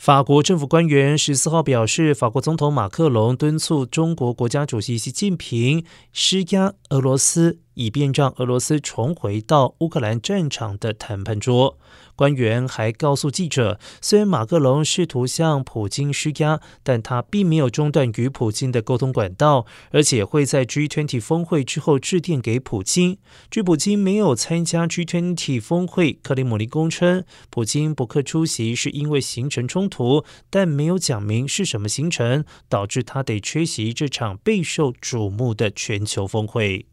法国政府官员十四号表示，法国总统马克龙敦促中国国家主席习近平施压俄罗斯，以便让俄罗斯重回到乌克兰战场的谈判桌。官员还告诉记者，虽然马克龙试图向普京施压，但他并没有中断与普京的沟通管道，而且会在 G20 峰会之后致电给普京。据普京没有参加 G20 峰会，克里姆林宫称，普京不克出席是因为行程冲突，但没有讲明是什么行程，导致他得缺席这场备受瞩目的全球峰会。